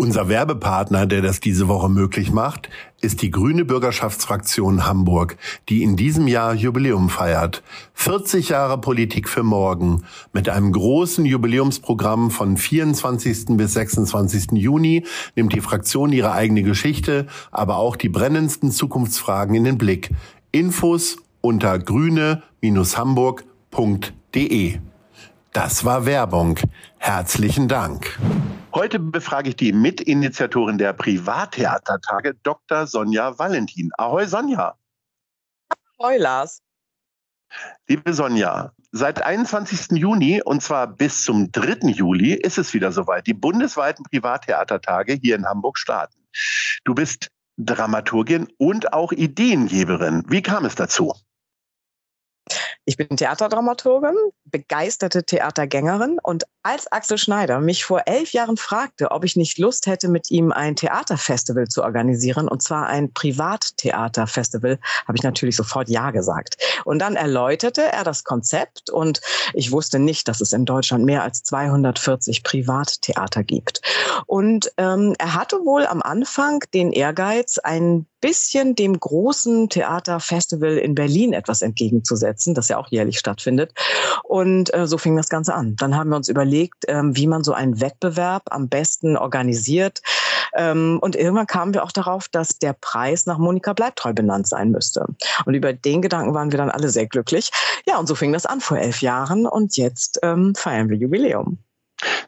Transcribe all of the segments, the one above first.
Unser Werbepartner, der das diese Woche möglich macht, ist die Grüne Bürgerschaftsfraktion Hamburg, die in diesem Jahr Jubiläum feiert. 40 Jahre Politik für morgen mit einem großen Jubiläumsprogramm von 24. bis 26. Juni nimmt die Fraktion ihre eigene Geschichte, aber auch die brennendsten Zukunftsfragen in den Blick. Infos unter grüne-hamburg.de. Das war Werbung. Herzlichen Dank. Heute befrage ich die Mitinitiatorin der Privattheatertage, Dr. Sonja Valentin. Ahoi, Sonja. Ahoi, Lars. Liebe Sonja, seit 21. Juni und zwar bis zum 3. Juli ist es wieder soweit. Die bundesweiten Privattheatertage hier in Hamburg starten. Du bist Dramaturgin und auch Ideengeberin. Wie kam es dazu? Ich bin Theaterdramaturgin, begeisterte Theatergängerin und als Axel Schneider mich vor elf Jahren fragte, ob ich nicht Lust hätte, mit ihm ein Theaterfestival zu organisieren, und zwar ein Privattheaterfestival, habe ich natürlich sofort Ja gesagt. Und dann erläuterte er das Konzept und ich wusste nicht, dass es in Deutschland mehr als 240 Privattheater gibt. Und ähm, er hatte wohl am Anfang den Ehrgeiz, ein bisschen dem großen Theaterfestival in Berlin etwas entgegenzusetzen, das ja auch jährlich stattfindet. Und äh, so fing das Ganze an. Dann haben wir uns überlegt, ähm, wie man so einen Wettbewerb am besten organisiert. Ähm, und irgendwann kamen wir auch darauf, dass der Preis nach Monika Bleibtreu benannt sein müsste. Und über den Gedanken waren wir dann alle sehr glücklich. Ja, und so fing das an vor elf Jahren und jetzt ähm, feiern wir Jubiläum.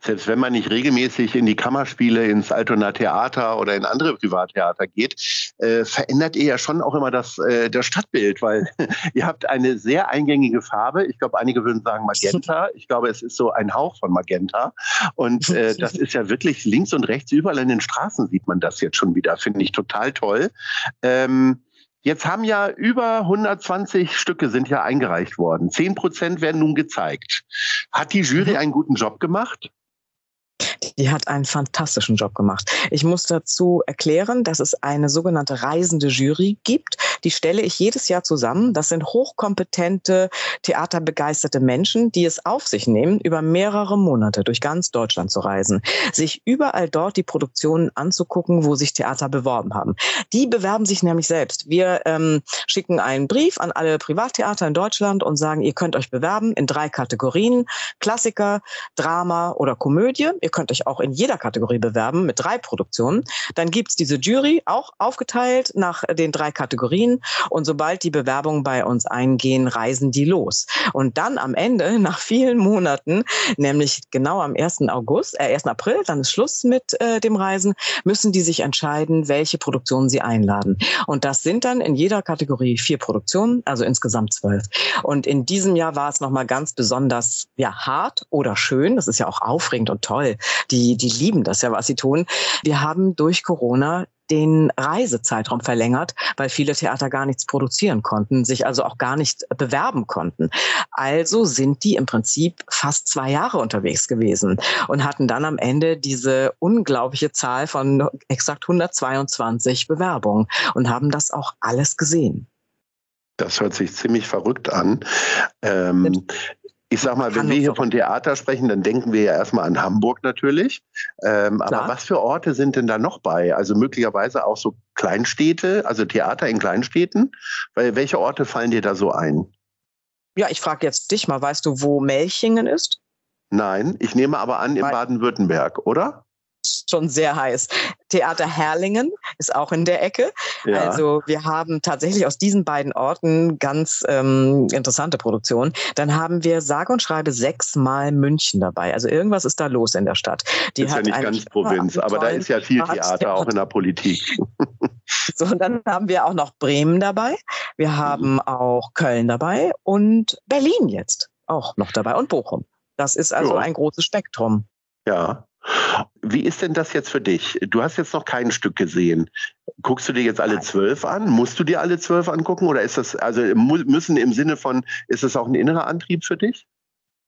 Selbst wenn man nicht regelmäßig in die Kammerspiele, ins Altona Theater oder in andere Privattheater geht, äh, verändert ihr ja schon auch immer das, äh, das Stadtbild, weil ihr habt eine sehr eingängige Farbe. Ich glaube, einige würden sagen Magenta. Ich glaube, es ist so ein Hauch von Magenta. Und äh, das ist ja wirklich links und rechts überall in den Straßen sieht man das jetzt schon wieder. Finde ich total toll. Ähm, Jetzt haben ja über 120 Stücke sind ja eingereicht worden. Zehn Prozent werden nun gezeigt. Hat die Jury mhm. einen guten Job gemacht? Die hat einen fantastischen Job gemacht. Ich muss dazu erklären, dass es eine sogenannte reisende Jury gibt. Die stelle ich jedes Jahr zusammen. Das sind hochkompetente, theaterbegeisterte Menschen, die es auf sich nehmen, über mehrere Monate durch ganz Deutschland zu reisen, sich überall dort die Produktionen anzugucken, wo sich Theater beworben haben. Die bewerben sich nämlich selbst. Wir ähm, schicken einen Brief an alle Privattheater in Deutschland und sagen, ihr könnt euch bewerben in drei Kategorien. Klassiker, Drama oder Komödie. Ihr könnt euch auch in jeder Kategorie bewerben mit drei Produktionen. Dann gibt's diese Jury, auch aufgeteilt nach den drei Kategorien. Und sobald die Bewerbungen bei uns eingehen, reisen die los. Und dann am Ende, nach vielen Monaten, nämlich genau am 1. August, äh, 1. April, dann ist Schluss mit äh, dem Reisen, müssen die sich entscheiden, welche Produktionen sie einladen. Und das sind dann in jeder Kategorie vier Produktionen, also insgesamt zwölf. Und in diesem Jahr war es nochmal ganz besonders ja, hart oder schön. Das ist ja auch aufregend und toll, die, die lieben das ja, was sie tun. Wir haben durch Corona den Reisezeitraum verlängert, weil viele Theater gar nichts produzieren konnten, sich also auch gar nicht bewerben konnten. Also sind die im Prinzip fast zwei Jahre unterwegs gewesen und hatten dann am Ende diese unglaubliche Zahl von exakt 122 Bewerbungen und haben das auch alles gesehen. Das hört sich ziemlich verrückt an. Ähm, ich sag mal, wenn wir hier von Theater sprechen, dann denken wir ja erstmal an Hamburg natürlich. Ähm, aber was für Orte sind denn da noch bei? Also möglicherweise auch so Kleinstädte, also Theater in Kleinstädten? Weil welche Orte fallen dir da so ein? Ja, ich frage jetzt dich mal, weißt du, wo Melchingen ist? Nein, ich nehme aber an in Baden-Württemberg, oder? Schon sehr heiß. Theater Herlingen ist auch in der Ecke. Ja. Also wir haben tatsächlich aus diesen beiden Orten ganz ähm, interessante Produktionen. Dann haben wir sage und schreibe sechsmal München dabei. Also irgendwas ist da los in der Stadt. Die ist hat ja nicht ganz Provinz, aber da ist ja viel Theater auch in der Politik. So, und dann haben wir auch noch Bremen dabei. Wir haben auch Köln dabei und Berlin jetzt auch noch dabei und Bochum. Das ist also Ja. ein großes Spektrum. Ja. Wie ist denn das jetzt für dich? Du hast jetzt noch kein Stück gesehen. Guckst du dir jetzt alle zwölf an? Musst du dir alle zwölf angucken? Oder ist das, also müssen im Sinne von, ist das auch ein innerer Antrieb für dich?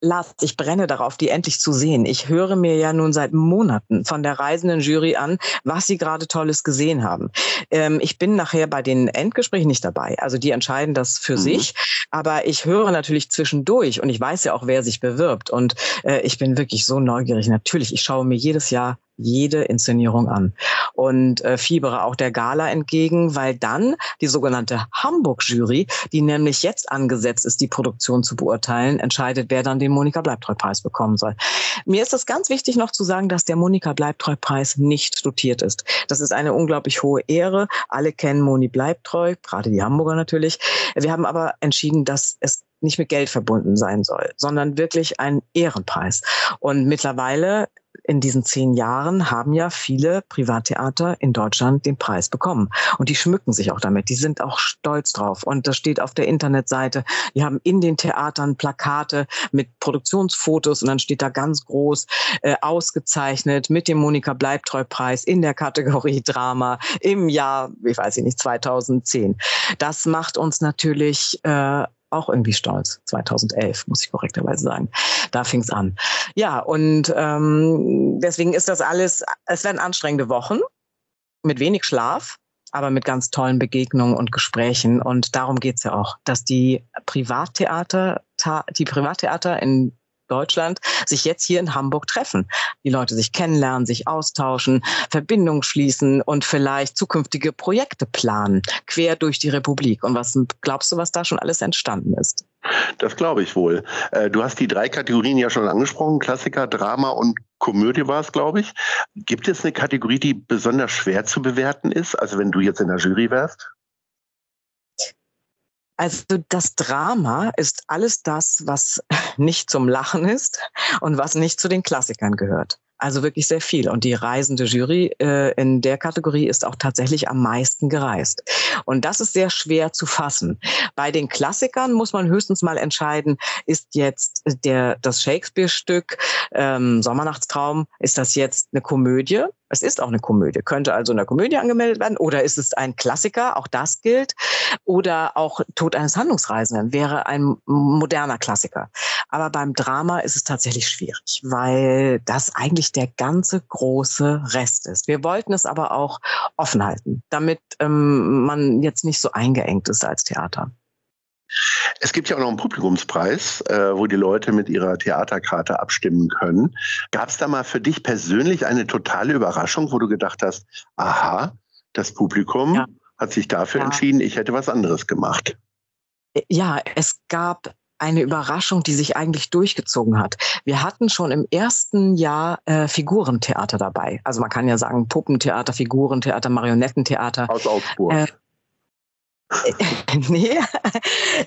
Lars, ich brenne darauf, die endlich zu sehen. Ich höre mir ja nun seit Monaten von der reisenden Jury an, was sie gerade Tolles gesehen haben. Ähm, ich bin nachher bei den Endgesprächen nicht dabei. Also die entscheiden das für Mhm. sich. Aber ich höre natürlich zwischendurch und ich weiß ja auch, wer sich bewirbt. Und äh, ich bin wirklich so neugierig. Natürlich, ich schaue mir jedes Jahr jede Inszenierung an und äh, fiebere auch der Gala entgegen, weil dann die sogenannte Hamburg-Jury, die nämlich jetzt angesetzt ist, die Produktion zu beurteilen, entscheidet, wer dann den Monika Bleibtreu-Preis bekommen soll. Mir ist es ganz wichtig noch zu sagen, dass der Monika Bleibtreu-Preis nicht dotiert ist. Das ist eine unglaublich hohe Ehre. Alle kennen Moni Bleibtreu, gerade die Hamburger natürlich. Wir haben aber entschieden, dass es nicht mit Geld verbunden sein soll, sondern wirklich ein Ehrenpreis. Und mittlerweile in diesen zehn Jahren haben ja viele Privattheater in Deutschland den Preis bekommen. Und die schmücken sich auch damit. Die sind auch stolz drauf. Und das steht auf der Internetseite. Die haben in den Theatern Plakate mit Produktionsfotos und dann steht da ganz groß äh, ausgezeichnet mit dem Monika Bleibtreu-Preis in der Kategorie Drama im Jahr, ich weiß nicht, 2010. Das macht uns natürlich äh, auch irgendwie stolz. 2011, muss ich korrekterweise sagen. Da fing es an. Ja, und ähm, deswegen ist das alles, es werden anstrengende Wochen mit wenig Schlaf, aber mit ganz tollen Begegnungen und Gesprächen. Und darum geht's ja auch, dass die Privattheater, die Privattheater in Deutschland sich jetzt hier in Hamburg treffen. Die Leute sich kennenlernen, sich austauschen, Verbindungen schließen und vielleicht zukünftige Projekte planen, quer durch die Republik. Und was glaubst du, was da schon alles entstanden ist? Das glaube ich wohl. Äh, Du hast die drei Kategorien ja schon angesprochen, Klassiker, Drama und Komödie war es, glaube ich. Gibt es eine Kategorie, die besonders schwer zu bewerten ist? Also wenn du jetzt in der Jury wärst? Also das Drama ist alles das, was nicht zum Lachen ist und was nicht zu den Klassikern gehört. Also wirklich sehr viel. Und die reisende Jury äh, in der Kategorie ist auch tatsächlich am meisten gereist. Und das ist sehr schwer zu fassen. Bei den Klassikern muss man höchstens mal entscheiden, ist jetzt der, das Shakespeare-Stück ähm, Sommernachtstraum, ist das jetzt eine Komödie? Es ist auch eine Komödie, könnte also in der Komödie angemeldet werden oder ist es ein Klassiker, auch das gilt. Oder auch Tod eines Handlungsreisenden wäre ein moderner Klassiker. Aber beim Drama ist es tatsächlich schwierig, weil das eigentlich der ganze große Rest ist. Wir wollten es aber auch offen halten, damit ähm, man jetzt nicht so eingeengt ist als Theater. Es gibt ja auch noch einen Publikumspreis, äh, wo die Leute mit ihrer Theaterkarte abstimmen können. Gab es da mal für dich persönlich eine totale Überraschung, wo du gedacht hast, aha, das Publikum Ja. hat sich dafür Ja. entschieden, ich hätte was anderes gemacht. Ja, es gab eine Überraschung, die sich eigentlich durchgezogen hat. Wir hatten schon im ersten Jahr äh, Figurentheater dabei. Also man kann ja sagen Puppentheater, Figurentheater, Marionettentheater. Aus Augsburg. Äh, nee,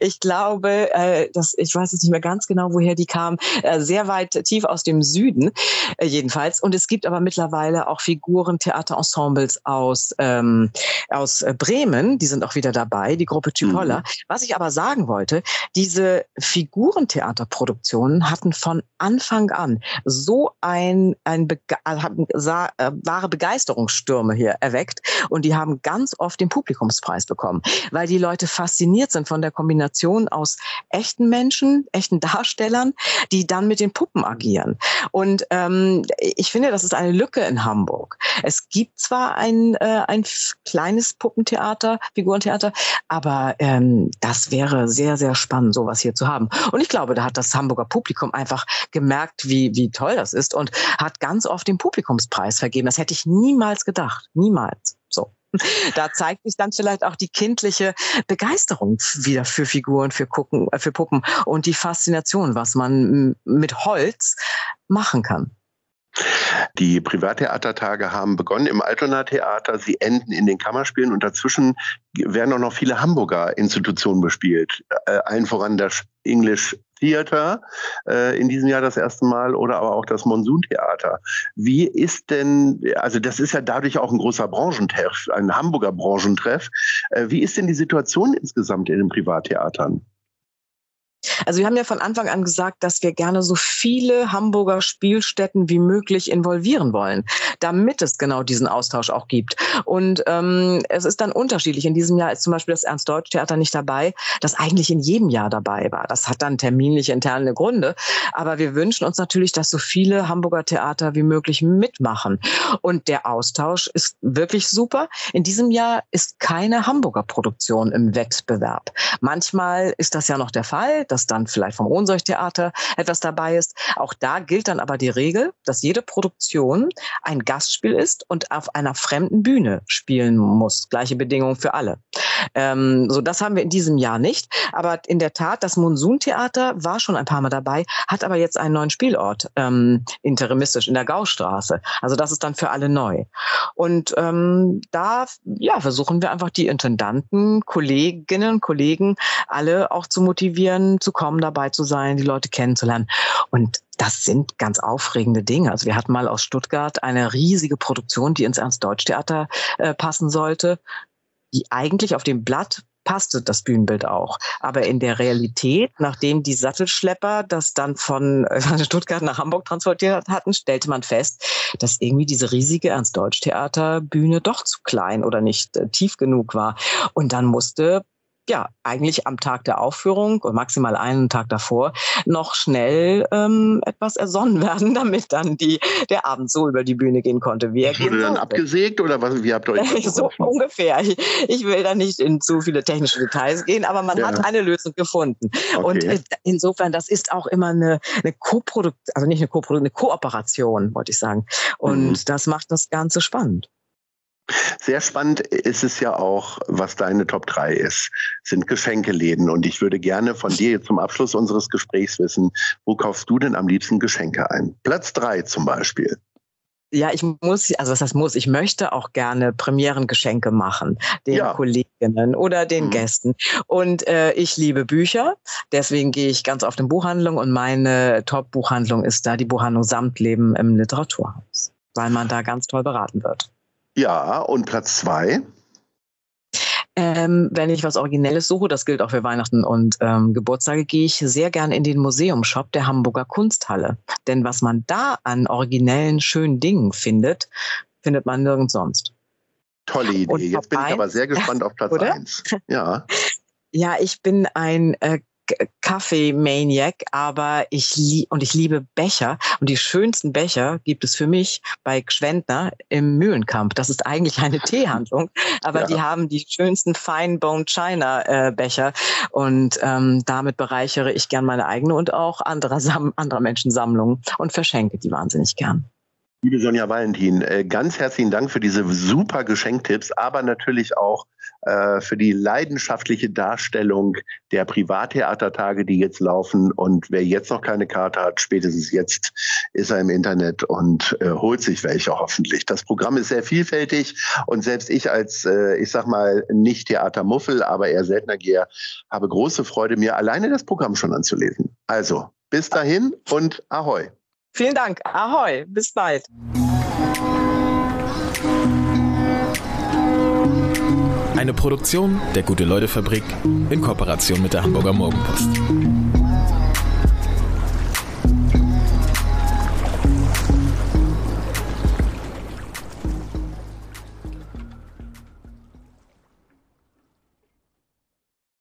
ich glaube, äh, das, ich weiß jetzt nicht mehr ganz genau, woher die kam. Äh, sehr weit tief aus dem Süden, äh, jedenfalls. Und es gibt aber mittlerweile auch Figuren-Theaterensembles aus, ähm, aus äh, Bremen. Die sind auch wieder dabei, die Gruppe Typolla. Was ich aber sagen wollte, diese Figurentheaterproduktionen hatten von Anfang an so ein, ein Bege haben, sa- äh, wahre Begeisterungsstürme hier erweckt. Und die haben ganz oft den Publikumspreis bekommen weil die Leute fasziniert sind von der Kombination aus echten Menschen, echten Darstellern, die dann mit den Puppen agieren. Und ähm, ich finde, das ist eine Lücke in Hamburg. Es gibt zwar ein, äh, ein kleines Puppentheater, Figurentheater, aber ähm, das wäre sehr, sehr spannend, sowas hier zu haben. Und ich glaube, da hat das Hamburger Publikum einfach gemerkt, wie, wie toll das ist und hat ganz oft den Publikumspreis vergeben. Das hätte ich niemals gedacht. Niemals. Da zeigt sich dann vielleicht auch die kindliche Begeisterung wieder für Figuren, für, Gucken, äh, für Puppen und die Faszination, was man mit Holz machen kann. Die Privattheatertage haben begonnen im Altona Theater. Sie enden in den Kammerspielen und dazwischen werden auch noch viele Hamburger Institutionen bespielt. Äh, allen voran das English Theater äh, in diesem Jahr das erste Mal oder aber auch das Monsuntheater. Wie ist denn, also das ist ja dadurch auch ein großer Branchentreff, ein Hamburger Branchentreff. Äh, wie ist denn die Situation insgesamt in den Privattheatern? Also wir haben ja von Anfang an gesagt, dass wir gerne so viele Hamburger Spielstätten wie möglich involvieren wollen, damit es genau diesen Austausch auch gibt. Und ähm, es ist dann unterschiedlich. In diesem Jahr ist zum Beispiel das Ernst-Deutsch-Theater nicht dabei, das eigentlich in jedem Jahr dabei war. Das hat dann terminliche interne Gründe. Aber wir wünschen uns natürlich, dass so viele Hamburger Theater wie möglich mitmachen. Und der Austausch ist wirklich super. In diesem Jahr ist keine Hamburger Produktion im Wettbewerb. Manchmal ist das ja noch der Fall dass dann vielleicht vom Ohnsorgtheater etwas dabei ist. Auch da gilt dann aber die Regel, dass jede Produktion ein Gastspiel ist und auf einer fremden Bühne spielen muss. Gleiche Bedingungen für alle. Ähm, so, das haben wir in diesem Jahr nicht. Aber in der Tat, das Monsuntheater war schon ein paar Mal dabei, hat aber jetzt einen neuen Spielort ähm, interimistisch in der Gaustraße. Also das ist dann für alle neu. Und ähm, da ja, versuchen wir einfach die Intendanten, Kolleginnen Kollegen alle auch zu motivieren, zu kommen, dabei zu sein, die Leute kennenzulernen. Und das sind ganz aufregende Dinge. Also wir hatten mal aus Stuttgart eine riesige Produktion, die ins Ernst-Deutsch-Theater äh, passen sollte die eigentlich auf dem Blatt passte das Bühnenbild auch. Aber in der Realität, nachdem die Sattelschlepper das dann von äh, Stuttgart nach Hamburg transportiert hatten, stellte man fest, dass irgendwie diese riesige Ernst-Deutsch-Theater-Bühne doch zu klein oder nicht äh, tief genug war. Und dann musste ja, eigentlich am Tag der Aufführung oder maximal einen Tag davor noch schnell ähm, etwas ersonnen werden, damit dann die, der Abend so über die Bühne gehen konnte. Wie er Wurde dann abgesägt oder was, wie habt ihr euch So ungefähr. Ich, ich, will da nicht in zu viele technische Details gehen, aber man ja. hat eine Lösung gefunden. Okay. Und äh, insofern, das ist auch immer eine, eine Co-Produktion, also nicht eine Co-Produktion, eine Kooperation, wollte ich sagen. Und mhm. das macht das Ganze spannend. Sehr spannend ist es ja auch, was deine Top 3 ist, sind Geschenkeläden. Und ich würde gerne von dir jetzt zum Abschluss unseres Gesprächs wissen, wo kaufst du denn am liebsten Geschenke ein? Platz 3 zum Beispiel. Ja, ich muss, also was das muss, ich möchte auch gerne Premierengeschenke machen, den ja. Kolleginnen oder den mhm. Gästen. Und äh, ich liebe Bücher, deswegen gehe ich ganz auf den Buchhandlung und meine Top-Buchhandlung ist da die Buchhandlung Samtleben im Literaturhaus, weil man da ganz toll beraten wird. Ja, und Platz zwei? Ähm, wenn ich was Originelles suche, das gilt auch für Weihnachten und ähm, Geburtstage, gehe ich sehr gerne in den Museumshop der Hamburger Kunsthalle. Denn was man da an originellen, schönen Dingen findet, findet man nirgends sonst. Tolle Idee. Jetzt bin ich aber sehr gespannt auf Platz eins. Ja. Ja, ich bin ein äh, Kaffee-Maniac, aber ich lieb und ich liebe Becher und die schönsten Becher gibt es für mich bei Gschwendner im Mühlenkamp. Das ist eigentlich eine Teehandlung, aber ja. die haben die schönsten Fine Bone China äh, Becher und ähm, damit bereichere ich gern meine eigene und auch anderer, anderer Menschen Sammlungen und verschenke die wahnsinnig gern. Liebe Sonja Valentin, äh, ganz herzlichen Dank für diese super Geschenktipps, aber natürlich auch äh, für die leidenschaftliche Darstellung der Privattheatertage, die jetzt laufen. Und wer jetzt noch keine Karte hat, spätestens jetzt ist er im Internet und äh, holt sich welche hoffentlich. Das Programm ist sehr vielfältig und selbst ich als, ich sag mal, nicht Theatermuffel, aber eher Seltenergeher, habe große Freude, mir alleine das Programm schon anzulesen. Also, bis dahin und Ahoi! Vielen Dank. Ahoi. Bis bald. Eine Produktion der Gute-Leute-Fabrik in Kooperation mit der Hamburger Morgenpost.